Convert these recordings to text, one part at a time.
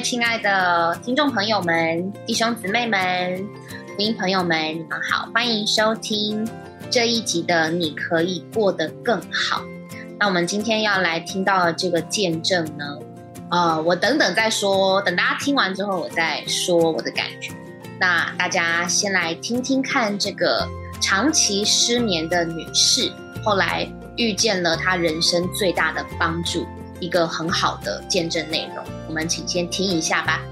亲爱的听众朋友们、弟兄姊妹们、福音朋友们，你们好，欢迎收听这一集的《你可以过得更好》。那我们今天要来听到这个见证呢，呃，我等等再说，等大家听完之后，我再说我的感觉。那大家先来听听看，这个长期失眠的女士，后来遇见了她人生最大的帮助，一个很好的见证内容。我们请先听一下吧。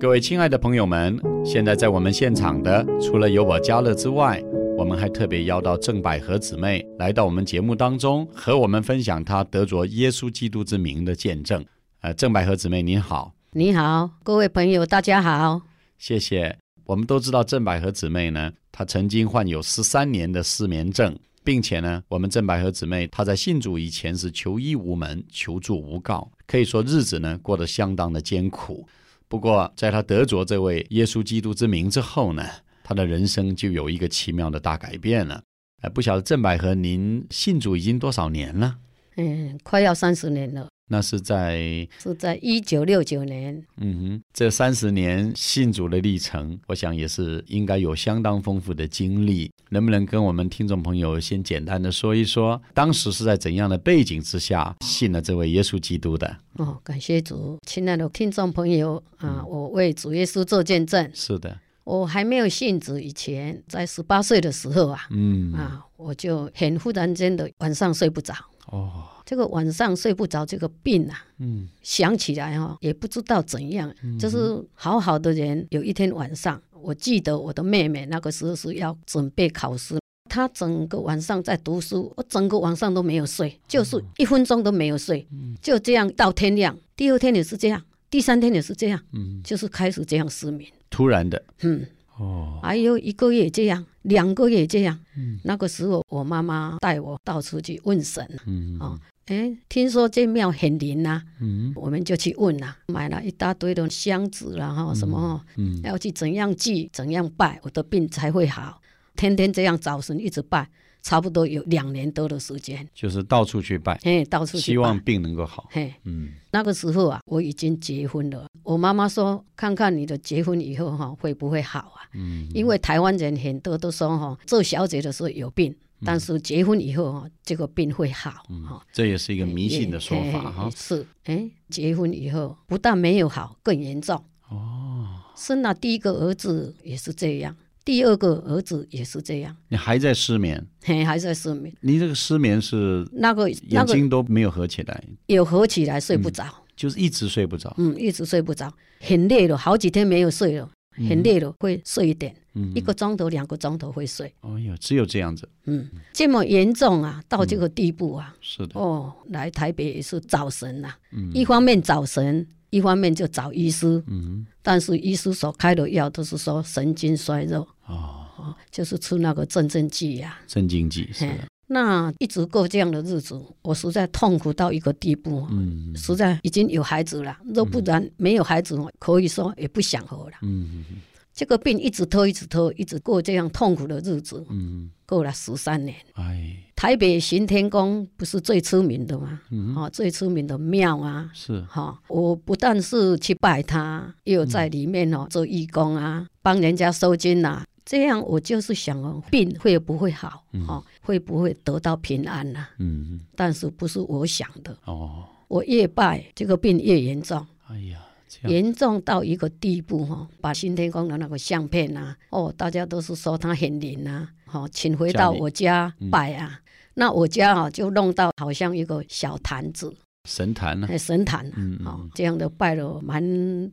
各位亲爱的朋友们，现在在我们现场的，除了有我嘉乐之外，我们还特别邀到郑百合姊妹来到我们节目当中，和我们分享她得着耶稣基督之名的见证。呃，郑百合姊妹您好，你好，各位朋友，大家好。谢谢。我们都知道郑百合姊妹呢，她曾经患有十三年的失眠症，并且呢，我们郑百合姊妹她在信主以前是求医无门，求助无告，可以说日子呢过得相当的艰苦。不过，在她得着这位耶稣基督之名之后呢，她的人生就有一个奇妙的大改变了。哎，不晓得郑百合您信主已经多少年了？嗯，快要三十年了，那是在是在一九六九年。嗯哼，这三十年信主的历程，我想也是应该有相当丰富的经历。能不能跟我们听众朋友先简单的说一说，当时是在怎样的背景之下信了这位耶稣基督的？哦，感谢主，亲爱的听众朋友啊，我为主耶稣做见证。是的，我还没有信主以前，在十八岁的时候啊，嗯，啊，我就很忽然间的晚上睡不着。哦，这个晚上睡不着，这个病啊，嗯，想起来哈、也不知道怎样，就是好好的人，有一天晚上，我记得我的妹妹那个时候是要准备考试，她整个晚上在读书，我整个晚上都没有睡，就是一分钟都没有睡，就这样到天亮。第二天也是这样，第三天也是这样，嗯，就是开始这样失眠。突然的，嗯，哦，还有一个月这样，两个月这样。那个时候我妈妈带我到处去问神，嗯，哦，哎，听说这庙很灵呐、嗯。我们就去问啦、买了一大堆的箱子啦，哈，什么嗯，要去怎样祭、怎样拜，我的病才会好。天天这样早晨一直拜，差不多有两年多的时间，就是到处去拜，嘿，到处去希望。病能够好。嘿，嗯，那个时候啊，我已经结婚了。我妈妈说，看看你的结婚以后哈、会不会好啊？嗯，因为台湾人很多都说哈、做小姐的时候有病，但是结婚以后哈、这个病会好哈。这也是一个迷信的说法哈。是，哎，结婚以后不但没有好，更严重。哦，生了第一个儿子也是这样，第二个儿子也是这样，你还在失眠？嘿，还在失眠。你这个失眠是那个眼睛都没有合起来，有合起来睡不着，就是一直睡不着。嗯一直睡不着，很累了，好几天没有睡了，很累了，会睡一点，嗯。一个钟头、两个钟头会睡。哎呦，只有这样子。嗯，这么严重啊，到这个地步啊，是的，哦，来台北也是找神呐、嗯。一方面找神，一方面就找医师，嗯，但是医师所开的药都是说神经衰弱，哦，哦，就是吃那个镇静剂呀、镇静剂是，那一直过这样的日子，我实在痛苦到一个地步，嗯。实在已经有孩子了，若不然没有孩子，可以说也不想活了。嗯嗯这个病一直拖，一直拖，一直过这样痛苦的日子，嗯，过了十三年。哎，台北行天宫不是最出名的吗？嗯。哦，最出名的庙啊，是，哈、我不但是去拜他，也有在里面哦做义工啊，帮人家收金呐、这样我就是想哦，病会不会好？哦，会不会得到平安呐、嗯，但是不是我想的，哦，我越拜这个病越严重，哎呀，严重到一个地步哈、哦，把新天宫的那个相片啊，哦，大家都是说他很灵啊，好、请回到我家拜啊。那我家啊，就弄到好像一个小坛子，神坛呢？哎，神坛啊，嗯哦，这样的拜了蛮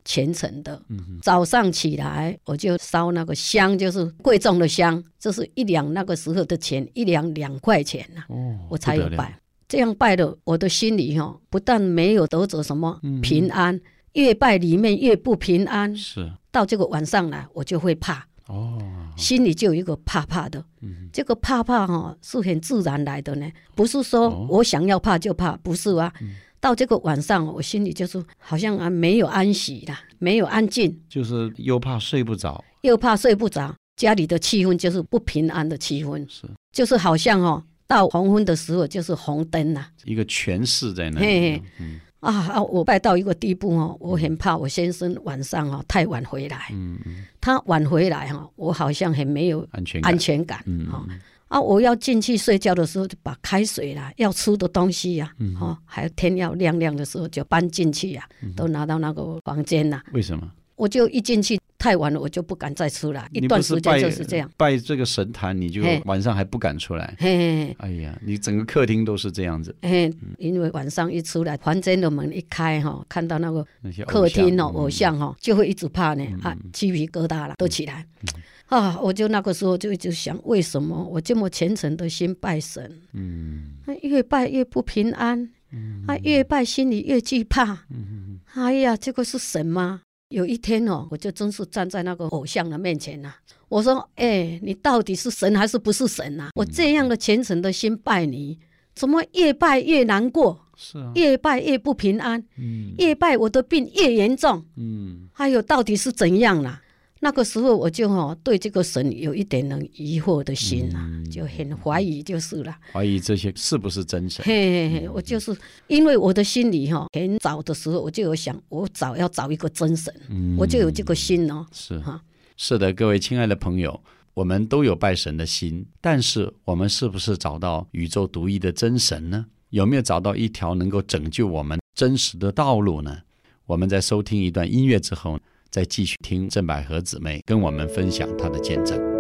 虔诚的。嗯早上起来我就烧那个香，就是贵重的香，这是一两那个时候的钱，一两两块钱呐、哦，我才有拜。这样拜的，我的心里哈、不但没有得着什么嗯平安，越拜里面越不平安。是，到这个晚上来，我就会怕，哦，心里就有一个怕怕的。嗯。这个怕怕哈、是很自然来的呢，不是哦。说我想要怕就怕，不是啊。到这个晚上，我心里就是好像啊没有安息啦，没有安静，就是又怕睡不着，又怕睡不着，家里的气氛就是不平安的气氛，是。就是好像哦，到黄昏的时候就是红灯呐、一个权势在那嘿里嘿。嗯啊啊！我拜到一个地步哦，我很怕我先生晚上哦太晚回来，嗯嗯，他晚回来哈、我好像很没有安全感安全感嗯哈、啊！我要进去睡觉的时候，就把开水啦、要吃的东西呀、嗯哦，还有天要亮亮的时候就搬进去呀、嗯都拿到那个房间啦。为什么？我就一进去太晚了，我就不敢再出来，一段时间就是这样。拜这个神坛，你就晚上还不敢出来。嘿嘿嘿。哎呀，你整个客厅都是这样子，嘿，因为晚上一出来，房间的门一开哈，看到那个客厅哦，偶像哈，就会一直怕呢，啊，鸡皮疙瘩了，都起来。啊，我就那个时候就一直想，为什么我这么虔诚的心拜神，嗯。那越拜越不平安，啊，越拜心里越惧怕。嗯。哎呀，这个是神吗？有一天哦，我就真是站在那个偶像的面前呐、我说：“哎、你到底是神还是不是神呐、我这样的虔诚的心拜你，怎么越拜越难过，是啊，越拜越不平安，嗯。越拜我的病越严重？嗯。还有到底是怎样啦、那个时候我就哦对这个神有一点能疑惑的心啦、嗯就很怀疑就是了。怀疑这些是不是真神？嘿嘿嘿，我就是因为我的心里哈、很早的时候我就有想，我找要找一个真神，嗯我就有这个心哦。是哈是的，各位亲爱的朋友，我们都有拜神的心，但是我们是不是找到宇宙独一的真神呢？有没有找到一条能够拯救我们真实的道路呢？我们在收听一段音乐之后，再继续听郑百合姊妹跟我们分享她的见证。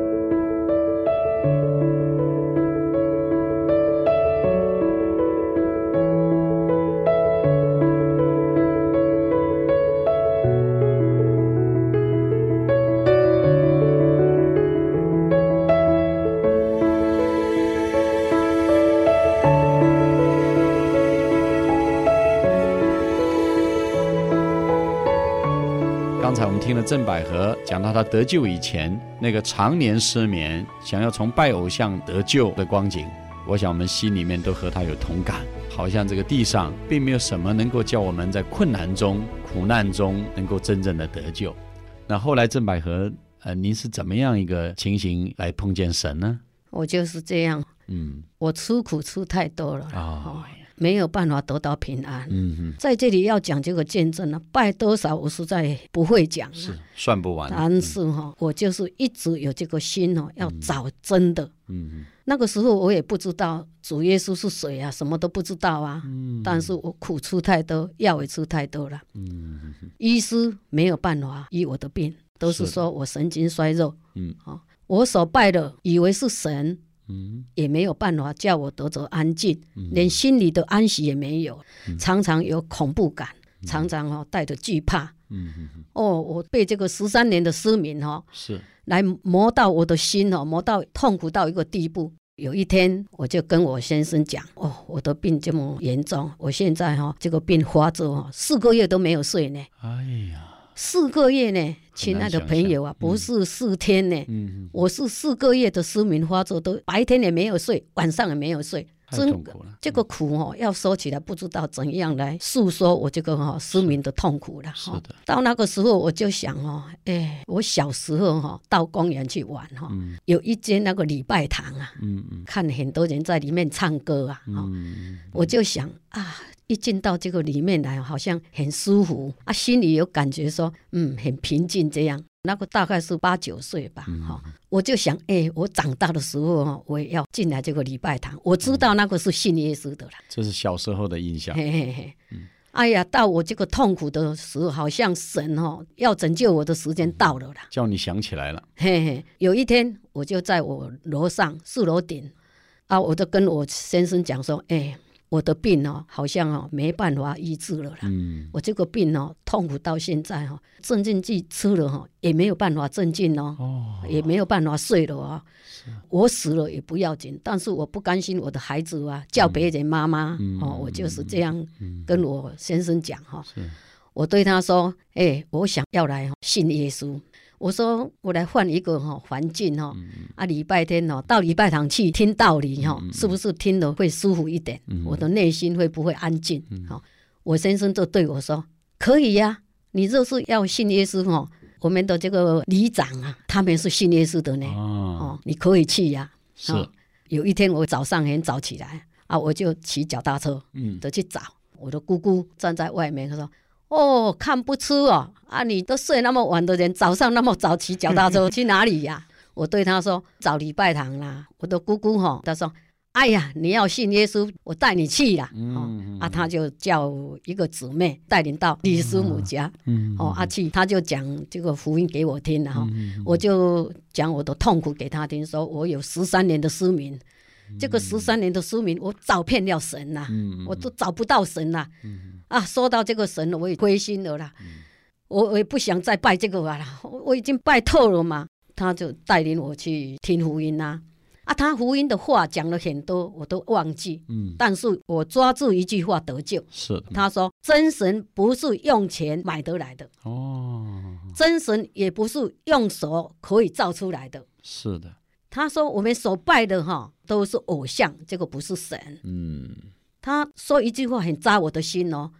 听了郑百合讲到她得救以前那个常年失眠，想要从拜偶像得救的光景，我想我们心里面都和她有同感。好像这个地上并没有什么能够叫我们在困难中、苦难中能够真正的得救。那后来郑百合，呃，您是怎么样一个情形来碰见神呢？我就是这样，嗯我吃苦吃太多了，啊、没有办法得到平安。嗯哼，在这里要讲这个见证呢，拜多少我实在不会讲是啊。算不完。但是哈、我就是一直有这个心哦，要找真的。嗯哼那个时候我也不知道主耶稣是谁啊，什么都不知道啊。嗯但是我苦吃太多，药也吃太多了，嗯哼医师没有办法医我的病，都是说我神经衰弱。嗯哦，我所拜的以为是神，嗯。也没有办法叫我得着安静，连心里的安息也没有，常常有恐怖感，常常哦带着惧怕。嗯哼哼，哦，我被这个十三年的失眠哦，是。来磨到我的心哦，磨到痛苦到一个地步。有一天，我就跟我先生讲：“哦，我的病这么严重，我现在哈、这个病发作哦，四个月都没有睡呢，哎呀，四个月呢，亲爱的朋友啊，不是四天呢，嗯。我是四个月的失眠发作，都白天也没有睡，晚上也没有睡，太真。这个苦哦，要说起来不知道怎样来诉说我这个哈、失眠的痛苦了。哈。到那个时候我就想哦，哎，我小时候哈、到公园去玩哈、嗯。有一间那个礼拜堂啊，嗯嗯。看很多人在里面唱歌啊，我就想啊，一进到这个里面来，好像很舒服啊，心里有感觉说，嗯，很平静这样。那个大概是八九岁吧，哈、我就想，哎、我长大的时候哈，我也要进来这个礼拜堂。我知道那个是信耶稣的了，这是小时候的印象。嘿嘿嘿。哎呀，到我这个痛苦的时候，好像神哦要拯救我的时间到了啦。叫你想起来了，嘿嘿，有一天我就在我楼上四楼顶啊，我就跟我先生讲说，哎，我的病哦，好像哦没办法医治了啦。嗯。我这个病哦，痛苦到现在哦，镇静剂吃了哈、也没有办法镇静哦，哦，也没有办法睡了哦。我死了也不要紧，但是我不甘心我的孩子啊叫别人妈妈、嗯。哦，我就是这样嗯。跟我先生讲哈、是。我对他说：“哎、我想要来信耶稣。我说我来换一个哈环境哈，啊礼拜天哦到礼拜堂去听道理哈，是不是听了会舒服一点？我的内心会不会安静？哈、我先生就对我说：“可以呀、你若是要信耶稣哦，我们的这个里长啊，他们是信耶稣的呢。哦，哦，你可以去呀、是，哦有一天我早上很早起来啊，我就骑脚踏车嗯，的去找我的姑姑，站在外面，她说：“哦，看不出哦，啊，你都睡那么晚的人，早上那么早骑脚踏车去哪里呀？” 我对他说：“找礼拜堂啦。”我的姑姑吼、她说：“哎呀，你要信耶稣，我带你去啦。哦嗯啊，他就叫一个姊妹带领到李师母家。嗯，哦，阿去，他就讲这个福音给我听了哈，嗯我就讲我的痛苦给他听，说我有十三年的失眠，这个十三年的失眠，我找遍了神呐、嗯，我都找不到神呐、嗯啊，说到这个神，我也灰心了啦，我我也不想再拜这个了啦，我我已经拜透了嘛。他就带领我去听福音呐、啊，他福音的话讲了很多，我都忘记，嗯，但是我抓住一句话得救。是，他说：“真神不是用钱买得来的。”哦，真神也不是用手可以造出来的。是的，他说我们所拜的哈都是偶像，这个不是神。嗯，他说一句话很扎我的心哦。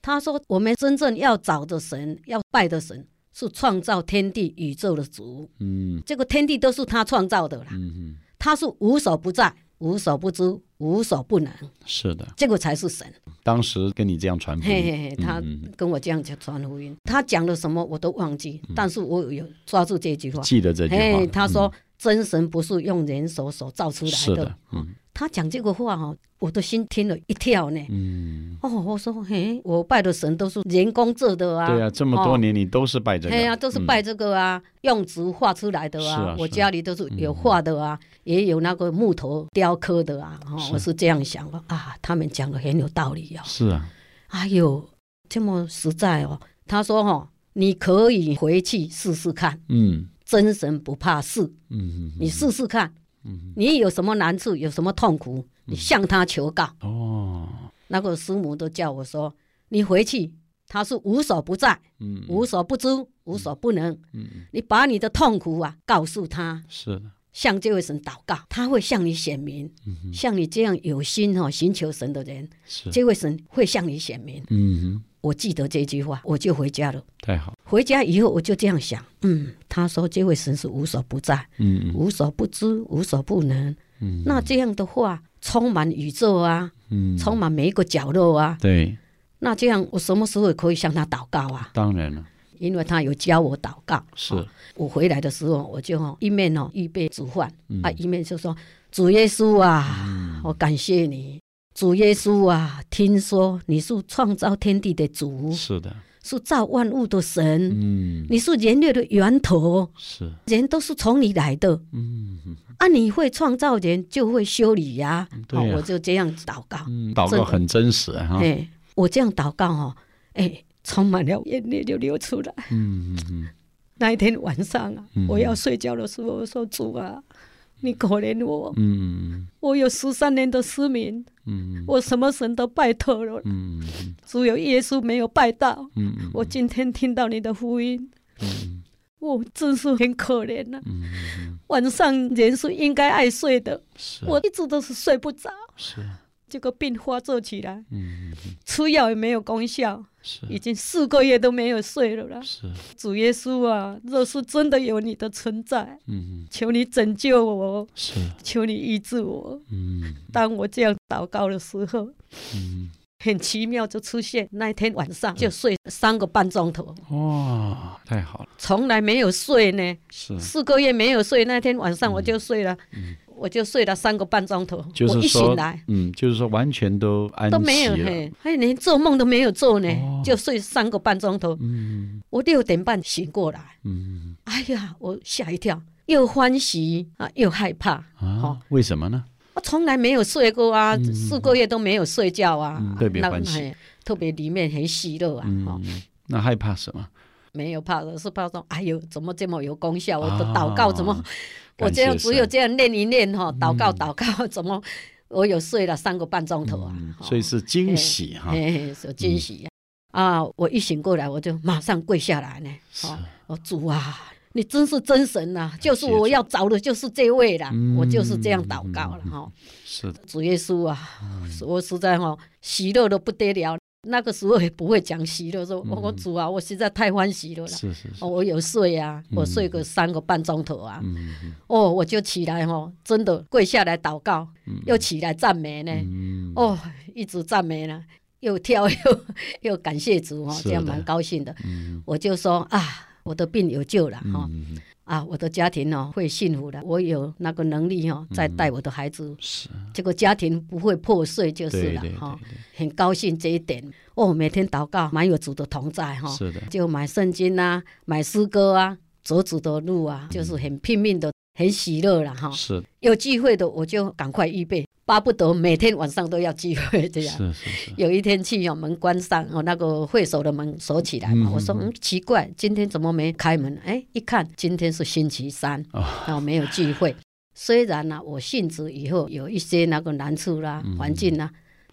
他说我们真正要找的神，要拜的神是创造天地宇宙的主。嗯，这个天地都是他创造的啦，嗯，他是无所不在、无所不知、无所不能，是的，这个才是神。当时跟你这样传福音，嘿嘿嘿，他嗯嗯。跟我这样讲传福音，他讲了什么我都忘记，但是我有抓住这句话。记得这句话。嘿，，他说、真神不是用人手所造出嗯来的。是的，嗯他讲这个话哦，我的心听了一跳呢。嗯，哦，我说嘿，我拜的神都是人工做的啊。对啊，这么多哦年你都是拜这个，对呀、都是嗯拜这个啊，用纸画出来的是啊。我家里都是有画的啊，也有那个木头雕刻的啊。我是这样想的啊，他们讲的很有道理哦。是啊，哎呦，这么实在哦。他说哈、哦，你可以回去试试看，嗯真神不怕事，嗯，你试试看。嗯你有什么难处，有什么痛苦，你向他求告。哦，那个师母都叫我说，你回去，他是无所不在，嗯。无所不知，无所不能。嗯，你把你的痛苦啊告诉他，是的，向这位神祷告，他会向你显明。嗯像你这样有心哦寻求神的人，是，这位神会向你显明。嗯，我记得这句话，我就回家了。太好，回家以后，我就这样想，嗯，他说这位神是无所不在，嗯无所不知，无所不能。嗯那这样的话，充满宇宙啊，嗯，充满每一个角落啊。对，那这样，我什么时候可以向他祷告啊？当然了，因为他有教我祷告。是。哦我回来的时候，我就哦一面哦预备煮饭、嗯。啊，一面就说：“主耶稣啊，我感谢你，主耶稣啊，听说你是创造天地的主，是的，是造万物的神，嗯，你是人类的源头，是，人都是从你来的。嗯。啊！你会创造人，就会修理呀、对呀。哦我就这样祷告。嗯，祷告很真实啊哈，哎，我这样祷告哦，哎，充满了眼泪就流出来。嗯嗯那一天晚上啊，嗯我要睡觉的时候，我说主啊，你可怜我，嗯我有十三年的失明，嗯我什么神都拜托了，嗯只有耶稣没有拜到。嗯，我今天听到你的福音，嗯我真是很可怜呐、嗯晚上人是应该爱睡的，是。我一直都是睡不着，是，这个病发作起来，嗯吃药也没有功效，是。已经四个月都没有睡了啦。是，主耶稣啊，若是真的有你的存在，嗯求你拯救我，是，求你医治我。嗯。当我这样祷告的时候，嗯，很奇妙就出现。那一天晚上就睡三个半钟头，哇，太好了，从来没有睡呢，是，四个月没有睡。那天晚上我就睡了，我就睡了三个半钟头。我一就是说醒来，嗯，就是说完全都安都没有嘿，还连做梦都没有做呢，哦就睡三个半钟头。嗯我六点半醒过来，嗯哎呀，我吓一跳，又欢喜啊，又害怕。啊，为什么呢？我从来没有睡过啊，四个月都没有睡觉啊，嗯特别那欢喜特别里面很喜乐啊，哦嗯，那害怕什么？没有怕的，是怕说，哎呦，怎么这么有功效？我的啊祷告怎么，我这样只有这样练一练哈，祷告祷告，怎么我有睡了三个半钟头啊所以是惊喜哈，嘿嘿，是惊喜呀！啊，我一醒过来，我就马上跪下来呢。是哦，我主啊，你真是真神呐！就是我要找的，就是这位啦。嗯我就是这样祷告了哈。是的，主耶稣啊，嗯我实在哈喜乐的不得了。那个时候也不会讲喜乐，说我主啊，我实在太欢喜了啦。是是是，哦，我有睡啊，我睡个三个半钟头啊。哦，我就起来哦，真的跪下来祷告，又起来赞美呢。嗯，哦，一直赞美呢，又跳 又又感谢主这样蛮高兴的。嗯。我就说啊，我的病有救了哈、嗯，啊，我的家庭哦会幸福的，我有那个能力哦，再带我的孩子，是，这个家庭不会破碎就是了哈、对很高兴这一点。哦，每天祷告，满有主的同在哈、对，是的，就买圣经啊，买诗歌啊，走主的路啊，就是很拼命的，很喜乐了哈。是。有机会的我就赶快预备，巴不得每天晚上都要聚会这样。是是是，有一天去哦，门关上哦，那个会所的门锁起来嘛。嗯我说嗯，奇怪，今天怎么没开门？哎，一看今天是星期三，哦哦，没有聚会。虽然呢、我信主以后有一些那个难处啦、嗯环境啦，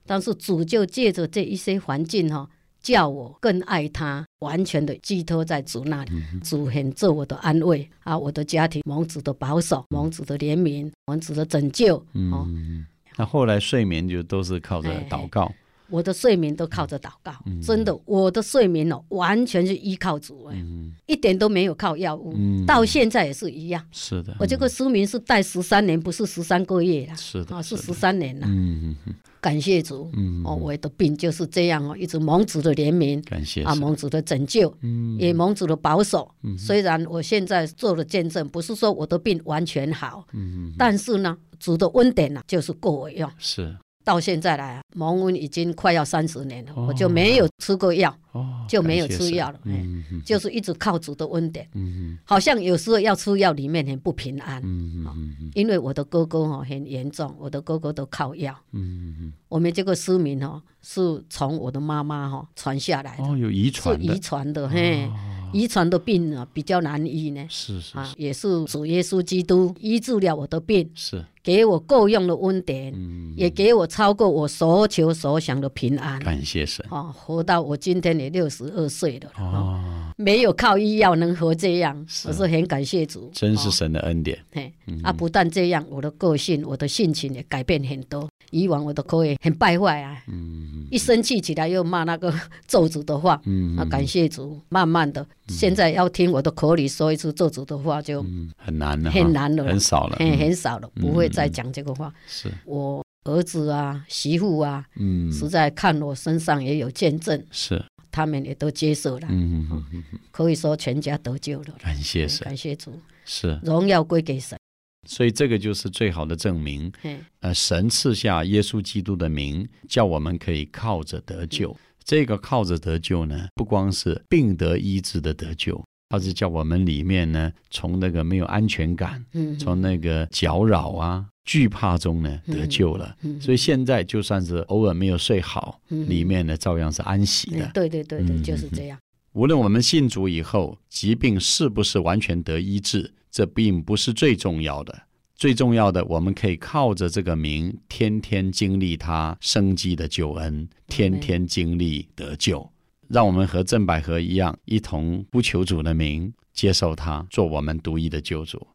但是主就借着这一些环境哈、叫我更爱他，完全的寄托在主那里。嗯主很做我的安慰啊，我的家庭蒙主的保守，蒙主的怜悯，蒙主的拯救。哦，嗯，那后来睡眠就都是靠着哎祷告，我的睡眠都靠着祷告，嗯。真的，我的睡眠哦，完全是依靠主哎，嗯。一点都没有靠药物，嗯，到现在也是一样。是的，我这个失眠是带十三年，不是十三个月啦，是的，啊，是十三年啦。嗯。嗯嗯感谢主，嗯，哦，我的病就是这样哦，一直蒙主的怜悯啊，感谢啊蒙主的拯救，嗯。也蒙主的保守。嗯虽然我现在做了见证，不是说我的病完全好，嗯嗯但是呢，主的恩典呢、就是够我用。是到现在来啊，蒙恩已经快要三十年了，哦。我就没有吃过药，哦，就没有吃药了哎嗯嗯就是一直靠主的恩典。嗯好像有时候要吃药，里面很不平安，嗯因为我的哥哥哦很严重，我的哥哥都靠药。嗯嗯我们这个失明哦，是从我的妈妈哈传下来的，哦，有遗是传的。遗，传的，嘿，遗传的病啊比较难医呢。啊是是啊，也是主耶稣基督医治了我的病，是，给我够用的恩典，嗯，也给我超过我所求所想的平安。感谢神。哦，活到我今天也六十二岁了，哦，哦，没有靠医药能活这样，是。我是很感谢主。哦真是神的恩典，嘿，啊，不但这样，我的个性、我的性情也改变很多。以往我的口也很败坏啊，嗯。一生气起来又骂那个咒诅的话。嗯。啊，感谢主，慢慢的，现在要听我的口里说一次咒诅的话，就嗯，很难了，很难了。很少了，很少了，不会再讲这个话。是，我儿子啊、媳妇啊，嗯，实在看我身上也有见证，是，他们也都接受了，嗯嗯嗯嗯，可以说全家得救了。感谢神，感谢主，是，荣耀归给神。所以这个就是最好的证明。嘿，呃，神赐下耶稣基督的名，叫我们可以靠着得救。这个靠着得救呢，不光是病得医治的得救，它是叫我们里面呢，从那个没有安全感，嗯，从那个搅扰啊、惧怕中呢得救了。嗯所以现在就算是偶尔没有睡好，嗯里面呢照样是安息嗯的。对对对对，嗯就是这样。无论我们信主以后，疾病是不是完全得医治，这并不是最重要的。最重要的，我们可以靠着这个名，天天经历他生机的救恩，天天经历得救。让我们和郑百合一样，一同不求主的名，接受他做我们独一的救主。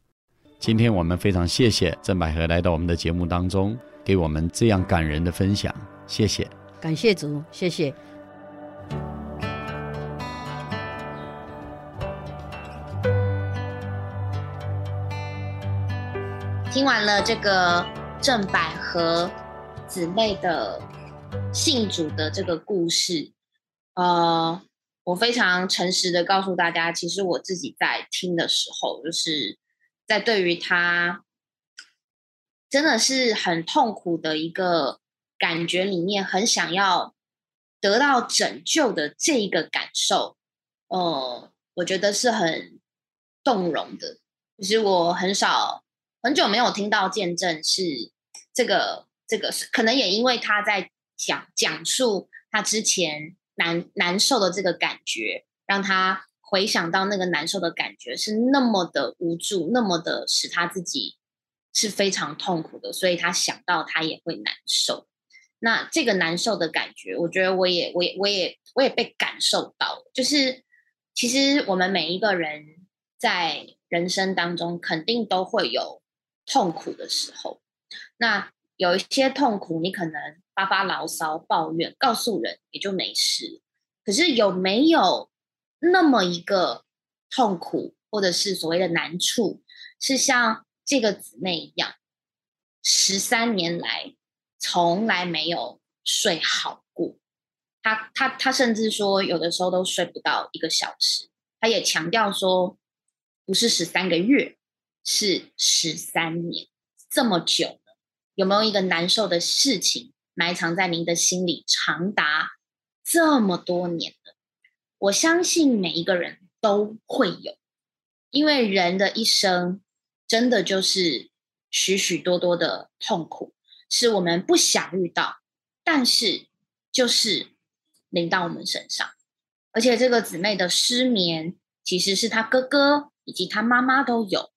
今天我们非常谢谢郑百合来到我们的节目当中，给我们这样感人的分享，谢谢。感谢主，谢谢。听完了这个郑百合姊妹的信主的这个故事，呃，我非常诚实的告诉大家，其实我自己在听的时候，就是在对于他真的是很痛苦的一个感觉里面，很想要得到拯救的这一个感受，呃，我觉得是很动容的。其实我很少很久没有听到见证是这个这个是可能也因为他在讲讲述他之前难难受的这个感觉，让他回想到那个难受的感觉是那么的无助，那么的使他自己是非常痛苦的，所以他想到他也会难受。那这个难受的感觉，我觉得我也我也我也我也被感受到了，就是其实我们每一个人在人生当中肯定都会有痛苦的时候。那有一些痛苦，你可能发发牢骚、抱怨，告诉人也就没事。可是有没有那么一个痛苦，或者是所谓的难处，是像这个姊妹一样，十三年来从来没有睡好过？他他他甚至说，有的时候都睡不到一个小时。他也强调说，不是十三个月，是十三年，这么久了，有没有一个难受的事情埋藏在您的心里，长达这么多年？我相信每一个人都会有，因为人的一生真的就是许许多多的痛苦，是我们不想遇到，但是就是临到我们身上。而且这个姊妹的失眠，其实是她哥哥以及她妈妈都有，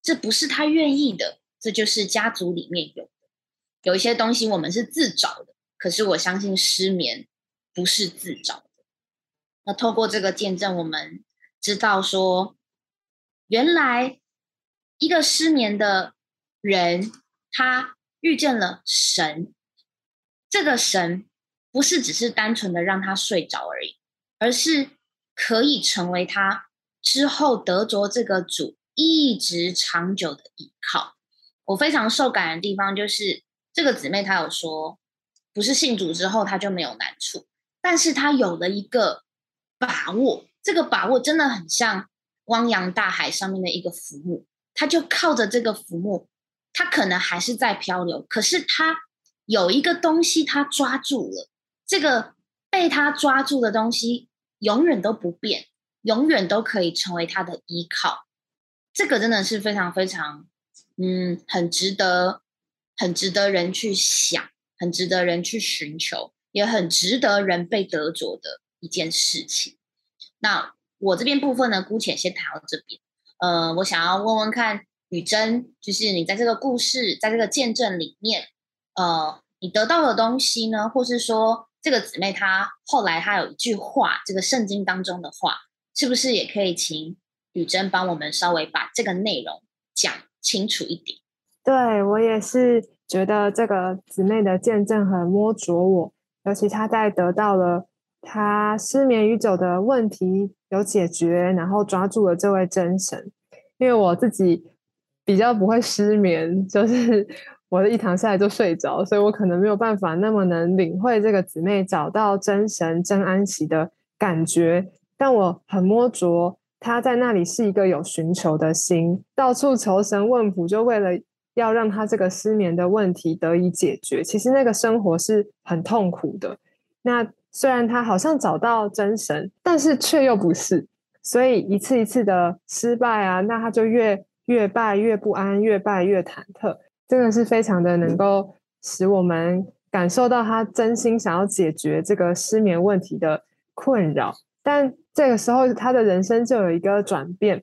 这不是她愿意的，这就是家族里面有的。有一些东西我们是自找的，可是我相信失眠不是自找。那透过这个见证，我们知道说，原来一个失眠的人，他遇见了神，这个神不是只是单纯的让他睡着而已。而是可以成为他之后得着这个主一直长久的依靠。我非常受感的地方就是这个姊妹她有说，不是信主之后她就没有难处，但是她有了一个把握，这个把握真的很像汪洋大海上面的一个浮木，他就靠着这个浮木，他可能还是在漂流，可是他有一个东西他抓住了，这个被他抓住的东西。永远都不变，永远都可以成为他的依靠。这个真的是非常非常，嗯，很值得，很值得人去想，很值得人去寻求，也很值得人被得着的一件事情。那我这边部分呢，姑且先谈到这边。呃，我想要问问看雨珍，就是你在这个故事，在这个见证里面，呃，你得到的东西呢，或是说。这个姊妹她后来她有一句话，这个圣经当中的话，是不是也可以请雨珍帮我们稍微把这个内容讲清楚一点？对我也是觉得这个姊妹的见证很摸着我，尤其她在得到了他失眠已久的问题有解决，然后抓住了这位真神。因为我自己比较不会失眠，就是。我的一躺下来就睡着，所以我可能没有办法那么能领会这个姊妹找到真神真安息的感觉。但我很摸着他在那里是一个有寻求的心，到处求神问卜，就为了要让他这个失眠的问题得以解决。其实那个生活是很痛苦的。那虽然他好像找到真神，但是却又不是，所以一次一次的失败啊，那他就越越败越不安，越败越忐忑。真的是非常的能够使我们感受到他真心想要解决这个失眠问题的困扰，但这个时候他的人生就有一个转变，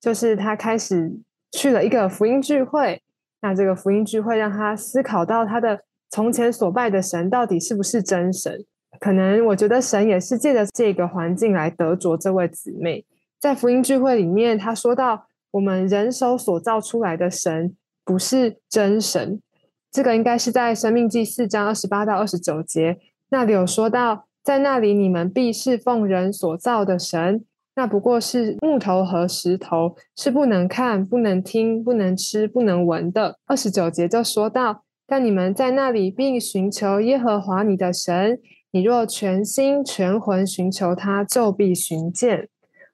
就是他开始去了一个福音聚会。那这个福音聚会让他思考到他的从前所拜的神到底是不是真神？可能我觉得神也是借着这个环境来得着这位姊妹。在福音聚会里面，他说到我们人手所造出来的神。不是真神，这个应该是在《生命记》四章二十八到二十九节那里有说到，在那里你们必是奉人所造的神，那不过是木头和石头，是不能看、不能听、不能吃、不能闻的。二十九节就说到，但你们在那里并寻求耶和华你的神，你若全心全魂寻求他，就必寻见。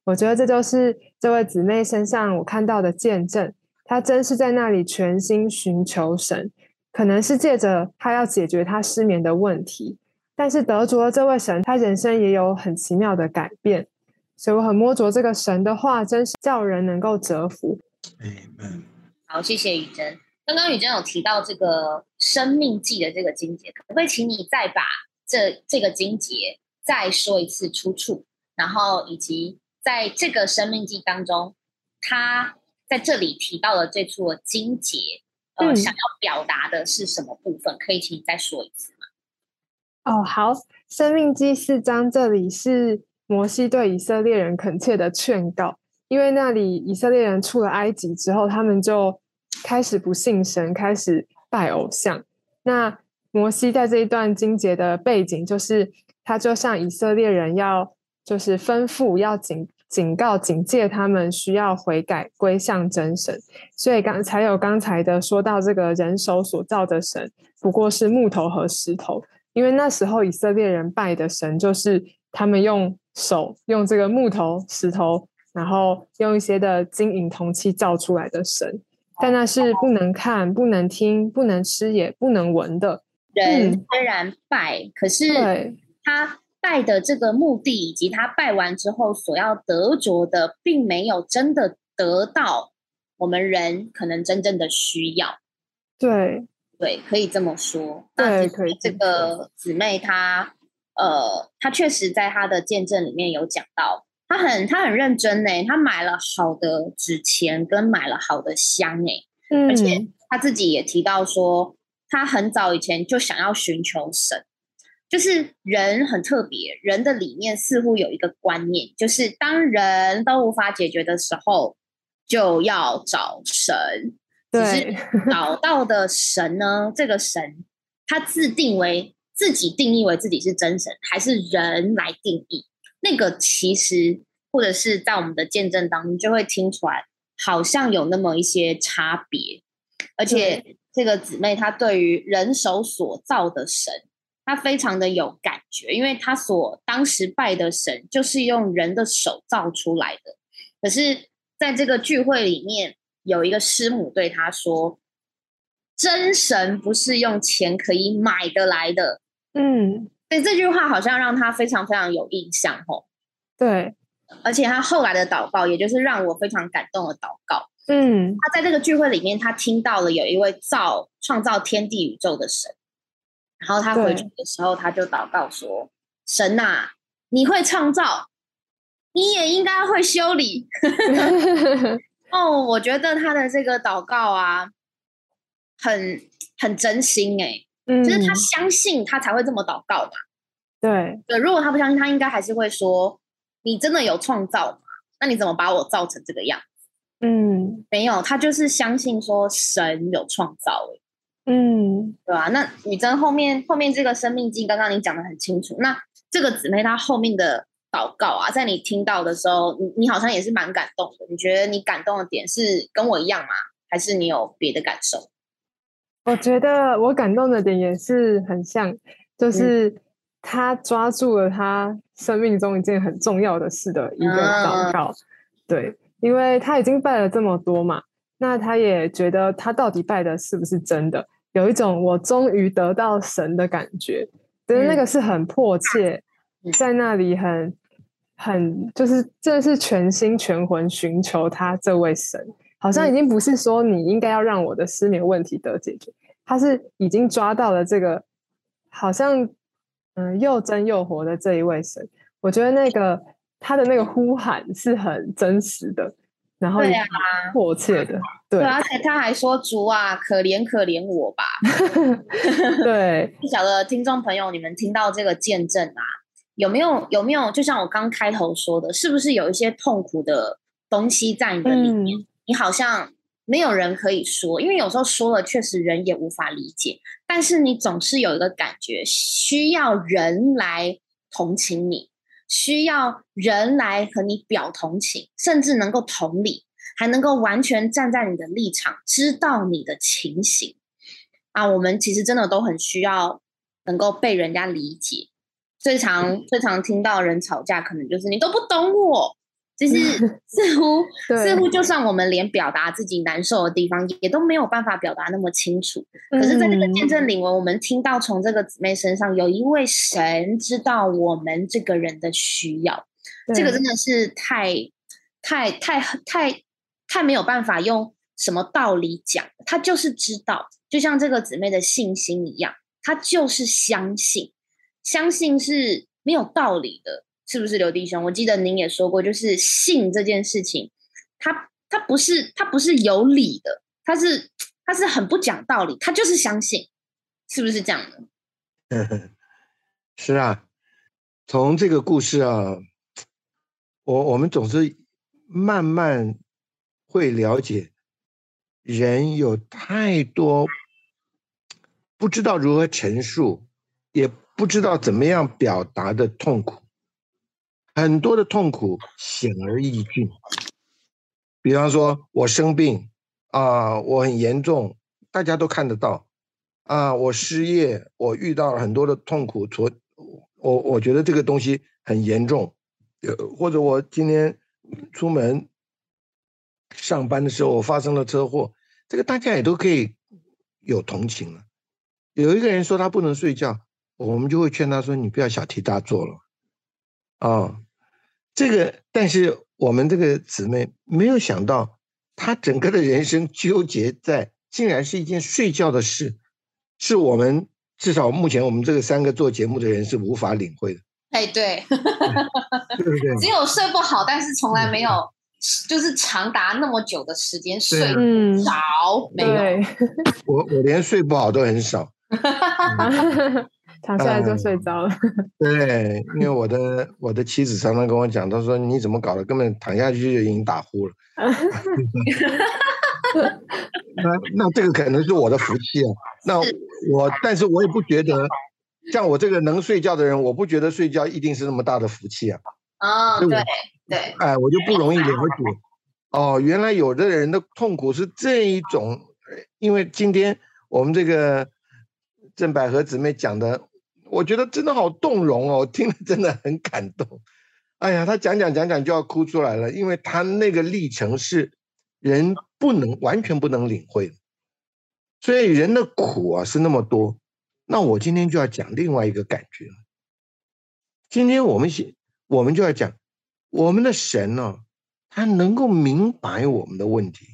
我觉得这就是这位姊妹身上我看到的见证。她真是在那里全心寻求神，可能是借着她要解决她失眠的问题，但是得着了这位神，他人生也有很奇妙的改变。所以我很摸着这个神的话，真是叫人能够折服。好，谢谢雨珍。刚刚雨珍有提到这个生命记的这个经节，可不可以请你再把这这个经节再说一次出处，然后以及在这个生命记当中，他。在这里提到的这处经节，呃，想要表达的是什么部分？可以请你再说一次吗？哦，好，《生命记》四章这里是摩西对以色列人恳切的劝告，因为那里以色列人出了埃及之后，他们就开始不信神，开始拜偶像。那摩西在这一段经节的背景，就是他就向以色列人要，就是吩咐要警警告警戒他们需要悔改归向真神，所以刚才有刚才的说到这个人手所造的神不过是木头和石头，因为那时候以色列人拜的神就是他们用手用这个木头石头，然后用一些的金银铜器造出来的神，但那是不能看、不能听、不能吃也不能闻的。人虽然拜，可是他拜的这个目的，以及他拜完之后所要得着的，并没有真的得到我们人可能真正的需要。对对，可以这么说。对，可以。这个姊妹她，呃，她确实在她的见证里面有讲到，她很她很认真呢，她买了好的纸钱，跟买了好的香哎，而且她自己也提到说。他很早以前就想要寻求神，就是人很特别，人的里面似乎有一个观念，就是当人都无法解决的时候，就要找神。只是 找到的神呢，这个神他自定为自己定义为自己是真神，还是人来定义？那个其实或者是在我们的见证当中就会听出来，好像有那么一些差别，而且。这个姊妹她对于人手所造的神，她非常的有感觉，因为她所当时拜的神就是用人的手造出来的。可是，在这个聚会里面，有一个师母对她说：“真神不是用钱可以买得来的。”嗯，所以这句话好像让她非常非常有印象哦。对，而且她后来的祷告，也就是让我非常感动的祷告。嗯，他在这个聚会里面，他听到了有一位造创造天地宇宙的神，然后他回去的时候，他就祷告说：“神呐，你会创造，你也应该会修理。”哦，我觉得他的这个祷告啊，很很真心哎，就是他相信他才会这么祷告嘛。对对，如果他不相信，他应该还是会说：“你真的有创造吗？那你怎么把我造成这个样？”嗯，没有，他就是相信说神有创造，嗯，对吧？那女真后面后面这个生命经，刚刚你讲的很清楚。那这个姊妹她后面的祷告啊，在你听到的时候，你你好像也是蛮感动的。你觉得你感动的点是跟我一样吗？还是你有别的感受？我觉得我感动的点也是很像，就是他抓住了他生命中一件很重要的事的一个祷告，对。因为他已经拜了这么多嘛，那他也觉得他到底拜的是不是真的，有一种我终于得到神的感觉，觉得那个是很迫切，在那里很很就是真的是全心全魂寻求他这位神，好像已经不是说你应该要让我的失眠问题得解决，他是已经抓到了这个好像嗯又真又活的这一位神，我觉得那个。他的那个呼喊是很真实的，然后也迫切的，对，而且他还说：“主啊，可怜可怜我吧。”对，不晓得听众朋友，你们听到这个见证啊，有没有有没有？就像我刚开头说的，是不是有一些痛苦的东西在你的里面？你好像没有人可以说，因为有时候说了，确实人也无法理解。但是你总是有一个感觉，需要人来同情你。需要人来和你表同情，甚至能够同理，还能够完全站在你的立场，知道你的情形啊！我们其实真的都很需要能够被人家理解。最常最常听到人吵架，可能就是你都不懂我。就是 似乎似乎，就算我们连表达自己难受的地方，也都没有办法表达那么清楚。可是，在这个见证领文，我们听到从这个姊妹身上，有一位神知道我们这个人的需要，这个真的是太太太太太没有办法用什么道理讲，他就是知道，就像这个姊妹的信心一样，他就是相信，相信是没有道理的。是不是刘弟兄？我记得您也说过，就是信这件事情，他他不是他不是有理的，他是他是很不讲道理，他就是相信，是不是这样的？是啊，从这个故事啊，我我们总是慢慢会了解，人有太多不知道如何陈述，也不知道怎么样表达的痛苦，很多的痛苦显而易见。比方说，我生病啊，我很严重，大家都看得到啊，我失业，我遇到了很多的痛苦，所我我觉得这个东西很严重，或者我今天出门上班的时候，我发生了车祸，这个大家也都可以有同情了。有一个人说他不能睡觉，我们就会劝他说：“你不要小题大做了。”啊，这个，但是我们这个姊妹没有想到，她整个的人生纠结在，竟然是一件睡觉的事，是我们至少目前我们这个三个做节目的人是无法领会的。哎，对，对不对？只有睡不好，但是从来没有，就是长达那么久的时间睡对嗯少没有。对，我我连睡不好都很少。躺下来就睡着了。对，因为我的我的妻子常常跟我讲，她说你怎么搞的，根本躺下去就已经打呼了。那那这个可能是我的福气啊。那我，但是我也不觉得，像我这个能睡觉的人，我不觉得睡觉一定是那么大的福气啊。哦，对对对，哎，我就不容易了解。哦，原来有的人的痛苦是这一种，呃因为今天我们这个郑百合姊妹讲的，我觉得真的好动容哦，听了真的很感动。哎呀，他讲讲讲讲就要哭出来了，因为他那个历程是人不能完全不能领会的，所以人的苦啊是那么多。那我今天就要讲另外一个感觉。今天我们先，我们就要讲我们的神呢、他能够明白我们的问题，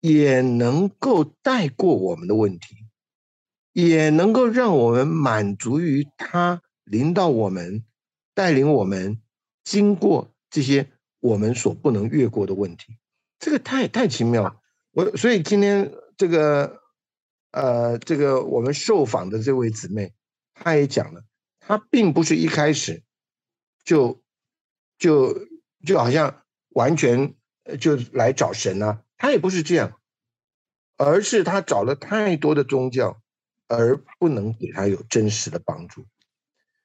也能够带过我们的问题，也能够让我们满足于他领导我们、带领我们经过这些我们所不能越过的问题。这个太太奇妙了。我所以今天这个呃，这个我们受访的这位姊妹，她也讲了，她并不是一开始就就就好像完全就来找神啊，她也不是这样，而是她找了太多的宗教，而不能给他有真实的帮助。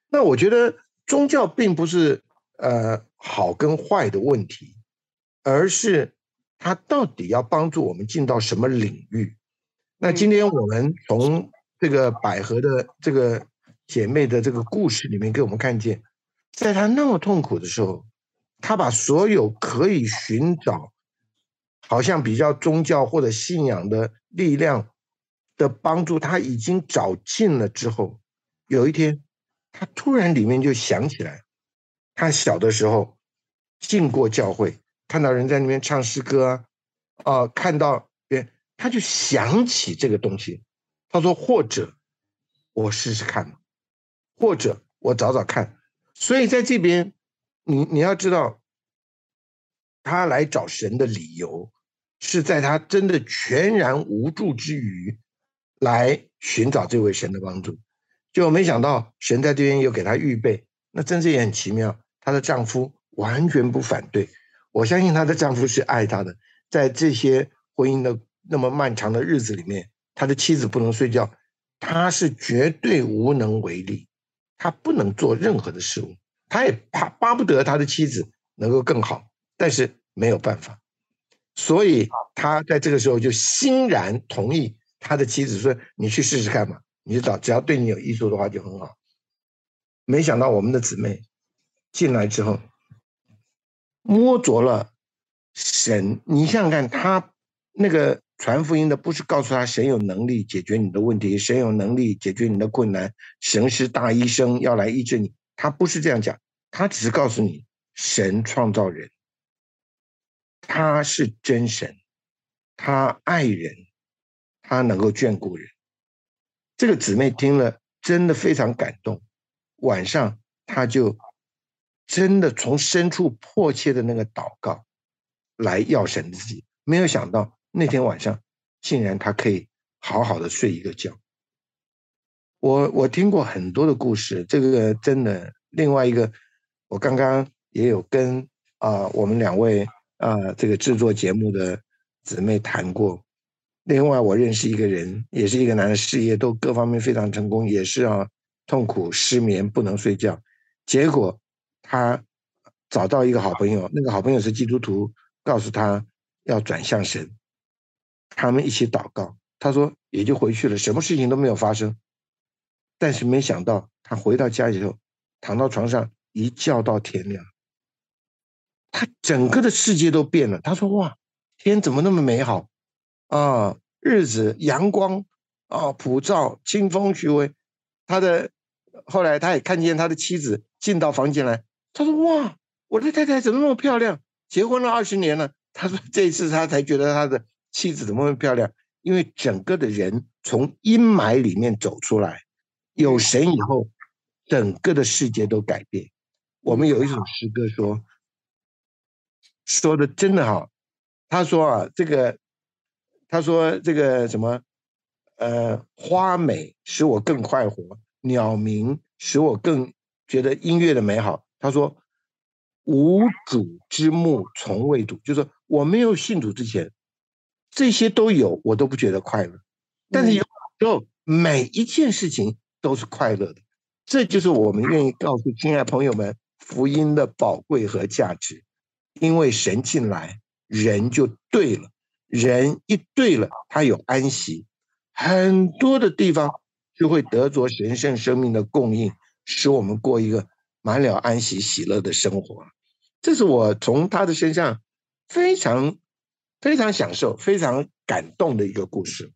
那我觉得宗教并不是呃好跟坏的问题，而是它到底要帮助我们进到什么领域。那今天我们从这个百合的这个姐妹的这个故事里面，给我们看见，在她那么痛苦的时候，她把所有可以寻找，好像比较宗教或者信仰的力量的帮助，他已经找尽了之后，有一天，他突然里面就想起来，他小的时候进过教会，看到人在那边唱诗歌啊，啊、看到别，他就想起这个东西，他说或者我试试看，或者我找找看。所以在这边，你你要知道，他来找神的理由，是在他真的全然无助之余，来寻找这位神的帮助。就没想到神在这边又给他预备，那真是也很奇妙。她的丈夫完全不反对，我相信她的丈夫是爱她的，在这些婚姻的那么漫长的日子里面，他的妻子不能睡觉，他是绝对无能为力，他不能做任何的事物，他也怕巴不得他的妻子能够更好，但是没有办法，所以他在这个时候就欣然同意他的妻子说：“你去试试看嘛，你就找只要对你有益处的话就很好。”没想到我们的姊妹进来之后，摸着了神，你想想看，他那个传福音的不是告诉他神有能力解决你的问题，神有能力解决你的困难，神是大医生要来医治你，他不是这样讲，他只是告诉你神创造人，他是真神，他爱人，他能够眷顾人。这个姊妹听了真的非常感动，晚上她就真的从深处迫切的那个祷告来要神自己，没有想到那天晚上竟然她可以好好的睡一个觉。我我听过很多的故事，这个真的另外一个，我刚刚也有跟啊、我们两位啊、这个制作节目的姊妹谈过，另外，我认识一个人，也是一个男的，事业都各方面非常成功，也是啊，痛苦失眠不能睡觉，结果他找到一个好朋友，那个好朋友是基督徒，告诉他要转向神，他们一起祷告，他说也就回去了，什么事情都没有发生，但是没想到他回到家以后，躺到床上一觉到天亮。他整个的世界都变了。他说：“哇，天怎么那么美好？啊？日子阳光啊，普照，清风徐微。”他的后来他也看见他的妻子进到房间来。他说：“哇，我的太太怎么那么漂亮？结婚了二十年了。”他说：“这一次他才觉得他的妻子怎么那么漂亮？因为整个的人从阴霾里面走出来，有神以后，整个的世界都改变。我们有一首诗歌说。”说的真的好，他说啊，这个，他说这个什么，呃，花美使我更快活，鸟鸣使我更觉得音乐的美好。他说，无主之木从未睹，就是我没有信主之前，这些都有，我都不觉得快乐。但是有时候每一件事情都是快乐的，这就是我们愿意告诉亲爱朋友们福音的宝贵和价值。因为神进来，人就对了。人一对了，他有安息，很多的地方就会得着神圣生命的供应，使我们过一个满了安息、喜乐的生活。这是我从他的身上非常非常享受、非常感动的一个故事。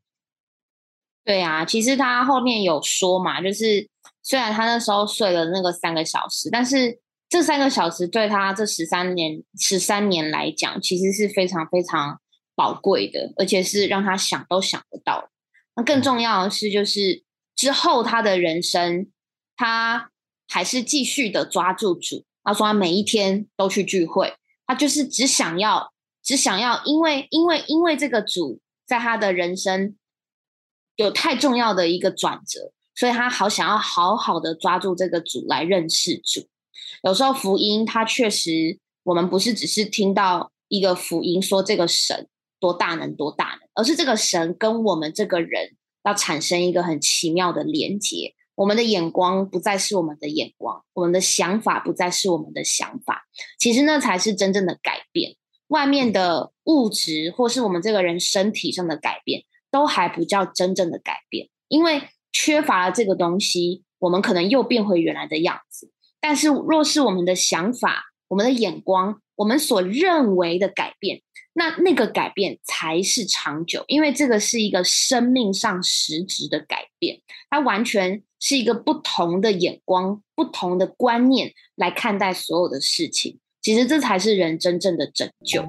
对啊，其实他后面有说嘛，就是虽然他那时候睡了那个三个小时，但是。这三个小时对他这十三年十三年来讲，其实是非常非常宝贵的，而且是让他想都想不到。那更重要的是，就是之后他的人生，他还是继续的抓住主。他说他每一天都去聚会，他就是只想要，只想要，因为因为因为这个主在他的人生有太重要的一个转折，所以他好想要好好的抓住这个主来认识主。有时候福音，他确实，我们不是只是听到一个福音说这个神多大能多大能，而是这个神跟我们这个人要产生一个很奇妙的连接。我们的眼光不再是我们的眼光，我们的想法不再是我们的想法。其实那才是真正的改变。外面的物质或是我们这个人身体上的改变，都还不叫真正的改变，因为缺乏了这个东西，我们可能又变回原来的样子。但是，若是我们的想法、我们的眼光、我们所认为的改变，那那个改变才是长久，因为这个是一个生命上实质的改变，它完全是一个不同的眼光、不同的观念来看待所有的事情。其实，这才是人真正的拯救。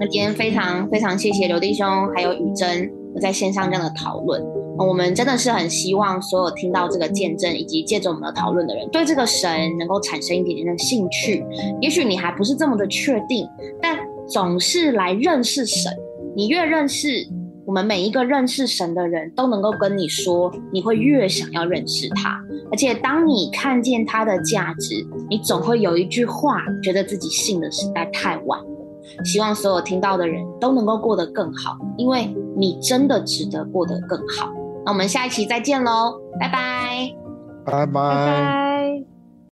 那今天非常非常谢谢刘弟兄还有雨珍在线上这样的讨论。我们真的是很希望所有听到这个见证以及借着我们的讨论的人，对这个神能够产生一点点的兴趣。也许你还不是这么的确定，但总是来认识神。你越认识，我们每一个认识神的人都能够跟你说，你会越想要认识他。而且当你看见他的价值，你总会有一句话，觉得自己信的实在太晚了。希望所有听到的人都能够过得更好，因为你真的值得过得更好。那我们下一期再见喽，拜拜，拜拜。